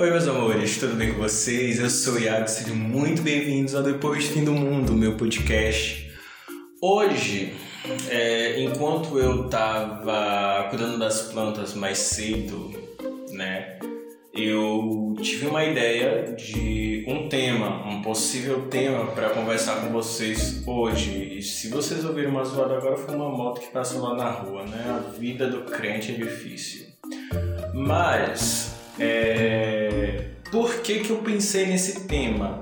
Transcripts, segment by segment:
Oi, meus amores, tudo bem com vocês? Eu sou o Iago, sejam muito bem-vindos ao Depois do Fim do Mundo, meu podcast. Hoje, é, enquanto eu tava cuidando das plantas mais cedo, né, eu tive uma ideia de um tema, um possível tema para conversar com vocês hoje. E se vocês ouviram uma zoada agora, foi uma moto que passou lá na rua, né? A vida do crente é difícil. Mas, é... por que, que eu pensei nesse tema?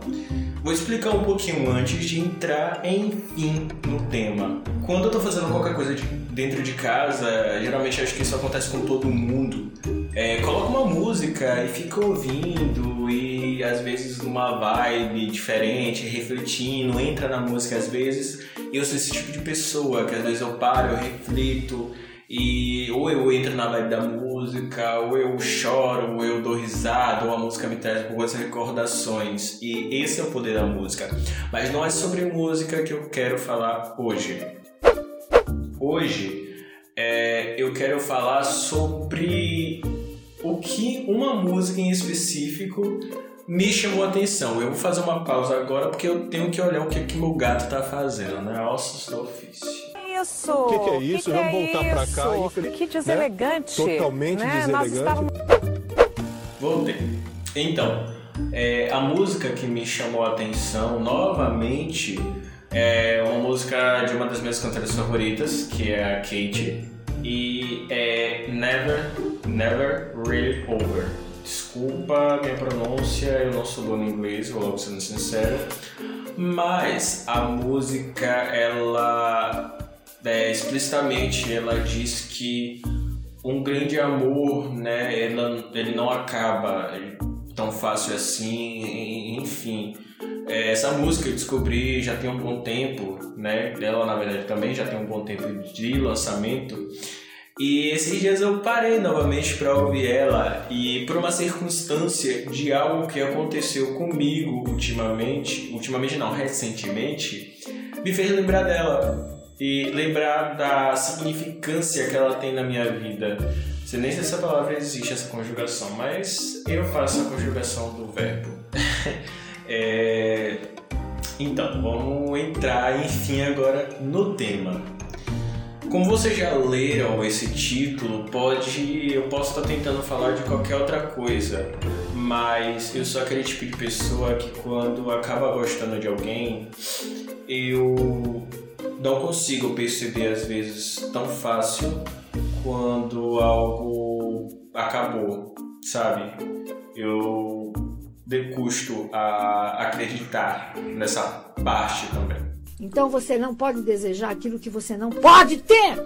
Vou explicar um pouquinho antes de entrar, enfim, no tema. Quando eu tô fazendo qualquer coisa de dentro de casa, geralmente acho que isso acontece com todo mundo. É, coloca uma música e fica ouvindo e às vezes uma vibe diferente, refletindo, entra na música às vezes. Eu sou esse tipo de pessoa que às vezes eu paro, eu reflito e ou eu entro na vibe da música, ou eu choro, ou eu dou risada, ou a música me traz boas recordações. E esse é o poder da música. Mas não é sobre música que eu quero falar hoje. Hoje é, eu quero falar sobre o que uma música em específico me chamou a atenção. Eu vou fazer uma pausa agora porque eu tenho que olhar o que, que meu gato tá fazendo, né? Ossos do ofício isso? O que, que, é isso? Que Vamos que voltar é para cá. Infeliz... Que deselegante. Né? Totalmente né? deselegante. Estávamos... Voltei. Então, é, a música que me chamou a atenção novamente é uma música de uma das minhas cantoras favoritas, que é a Kate, e é Never, Never Really Over. Desculpa minha pronúncia, eu não sou bom em inglês, vou logo sendo sincero. Mas a música, ela é, explicitamente ela diz que um grande amor, né, ela, ele não acaba tão fácil assim, enfim. É, essa música eu descobri já tem um bom tempo, né? Ela na verdade também já tem um bom tempo de lançamento. E esses dias eu parei novamente para ouvir ela e por uma circunstância de algo que aconteceu comigo ultimamente, ultimamente não, recentemente, me fez lembrar dela e lembrar da significância que ela tem na minha vida. Nem sei se essa palavra existe, essa conjugação, mas eu faço a conjugação do verbo. é... Então, vamos entrar, enfim, agora no tema. Como vocês já leram esse título, pode, eu posso estar tentando falar de qualquer outra coisa, mas eu sou aquele tipo de pessoa que quando acaba gostando de alguém, eu não consigo perceber às vezes tão fácil quando algo acabou, sabe? Eu decusto a acreditar nessa parte também. Então você não pode desejar aquilo que você não pode ter!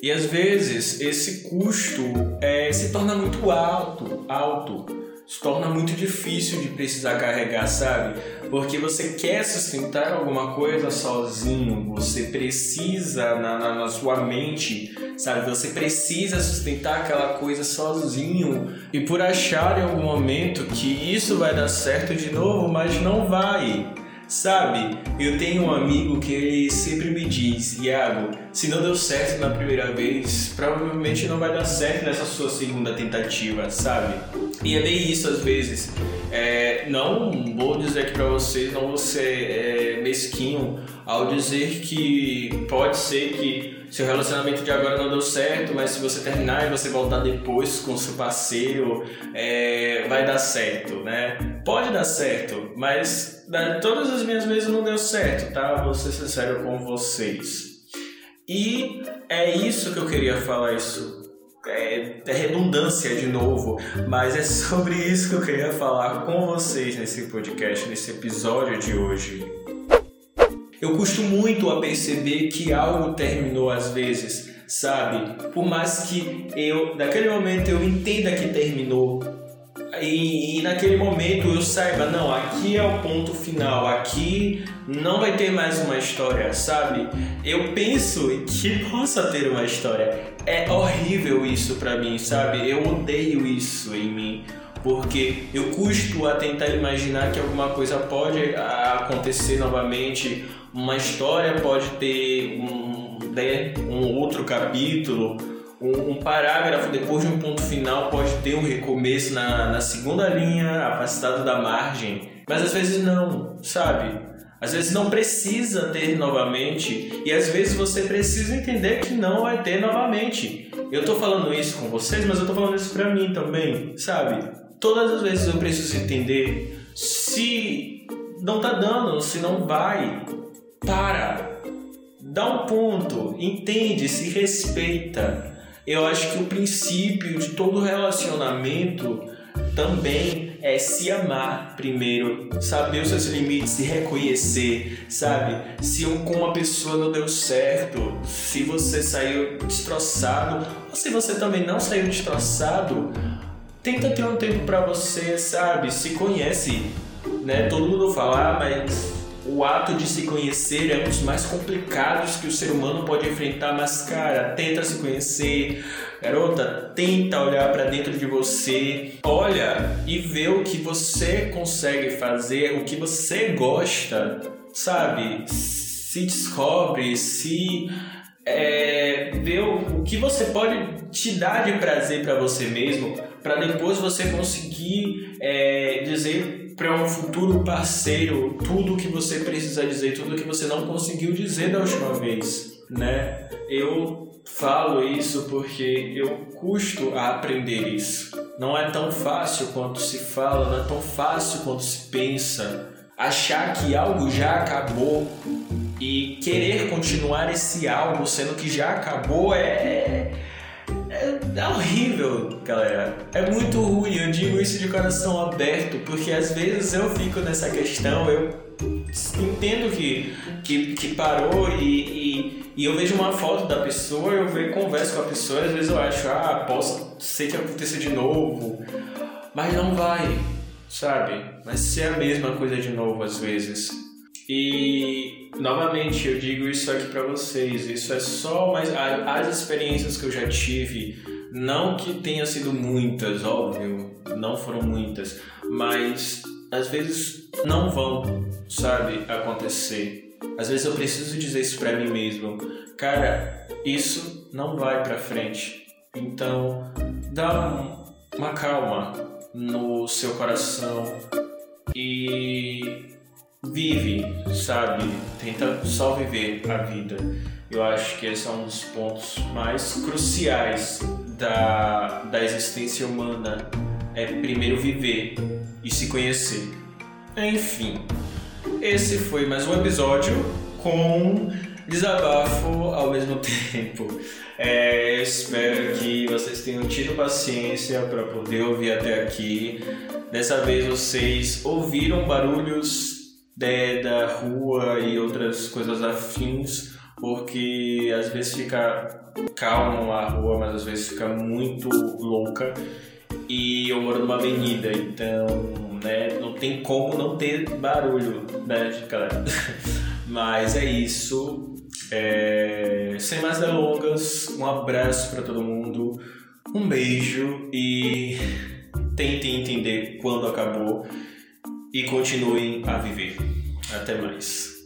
E às vezes esse custo é, se torna muito alto, alto se torna muito difícil de precisar carregar, sabe? Porque você quer sustentar alguma coisa sozinho, você precisa na, na, na, sua mente, sabe? Você precisa sustentar aquela coisa sozinho e por achar em algum momento que isso vai dar certo de novo, mas não vai. Sabe, eu tenho um amigo que ele sempre me diz, Iago, se não deu certo na primeira vez, provavelmente não vai dar certo nessa sua segunda tentativa, sabe? E é bem isso às vezes. É, não vou dizer aqui pra vocês, não vou ser é, mesquinho ao dizer que pode ser que seu relacionamento de agora não deu certo, mas se você terminar e você voltar depois com seu parceiro, é, vai dar certo, né? Pode dar certo, mas todas as minhas vezes não deu certo, tá? Vou ser sincero com vocês. E é isso que eu queria falar, isso é, é, redundância de novo, mas é sobre isso que eu queria falar com vocês nesse podcast, nesse episódio de hoje. Eu custo muito a perceber que algo terminou às vezes, sabe? Por mais que eu, naquele momento, eu entenda que terminou, e, e, naquele momento eu saiba, não, aqui é o ponto final, aqui não vai ter mais uma história, sabe? Eu penso que possa ter uma história. É horrível isso pra mim, sabe? Eu odeio isso em mim. Porque eu custo a tentar imaginar que alguma coisa pode acontecer novamente, uma história pode ter um, né, um outro capítulo, Um, um, parágrafo depois de um ponto final pode ter um recomeço na, na segunda linha, afastado da margem, mas às vezes não, sabe? Às vezes não precisa ter novamente e às vezes você precisa entender que não vai ter novamente. Eu tô falando isso com vocês, mas eu tô falando isso pra mim também, sabe? Todas as vezes eu preciso entender se não tá dando, se não vai, para. Dá um ponto, entende, se respeita. Eu acho que o princípio de todo relacionamento também é se amar primeiro, saber os seus limites, se reconhecer, sabe? Se com uma pessoa não deu certo, se você saiu destroçado, ou se você também não saiu destroçado, tenta ter um tempo para você, sabe? Se conhece, né? Todo mundo fala, ah, mas o ato de se conhecer é um dos mais complicados que o ser humano pode enfrentar, mas cara, tenta se conhecer. Garota, tenta olhar para dentro de você, olha e vê o que você consegue fazer, o que você gosta, sabe? Se descobre, se é, vê o, o que você pode te dar de prazer para você mesmo, para depois você conseguir é, dizer para um futuro parceiro tudo o que você precisa dizer, tudo o que você não conseguiu dizer da última vez, né? Eu falo isso porque eu custo a aprender isso. Não é tão fácil quanto se fala, não é tão fácil quanto se pensa. Achar que algo já acabou e querer continuar esse algo sendo que já acabou é é, é, horrível, galera. É muito ruim. Eu digo isso de coração aberto, porque às vezes eu fico nessa questão, eu entendo que, que, que parou e, e, e, eu vejo uma foto da pessoa, eu vejo, converso com a pessoa, às vezes eu acho, ah, posso ser que aconteça de novo, mas não vai, sabe? Vai ser a mesma coisa de novo às vezes. E novamente eu digo isso aqui para vocês, isso é só mais as experiências que eu já tive, não que tenha sido muitas, óbvio, não foram muitas, mas às vezes não vão, sabe, acontecer. Às vezes eu preciso dizer isso para mim mesmo, cara, isso não vai para frente. Então, dá uma calma no seu coração e vive, sabe? Tenta só viver a vida. Eu acho que esse é um dos pontos mais cruciais da, da existência humana. É primeiro viver e se conhecer. Enfim, esse foi mais um episódio com desabafo ao mesmo tempo. É, espero que vocês tenham tido paciência para poder ouvir até aqui. Dessa vez vocês ouviram barulhos de, da rua e outras coisas afins, porque às vezes fica calmo a rua, mas às vezes fica muito louca. E eu moro numa avenida, então né, não tem como não ter barulho, né, galera? Mas é isso. É... Sem mais delongas, um abraço para todo mundo, um beijo e tentem entender quando acabou e continuem a viver. Até mais.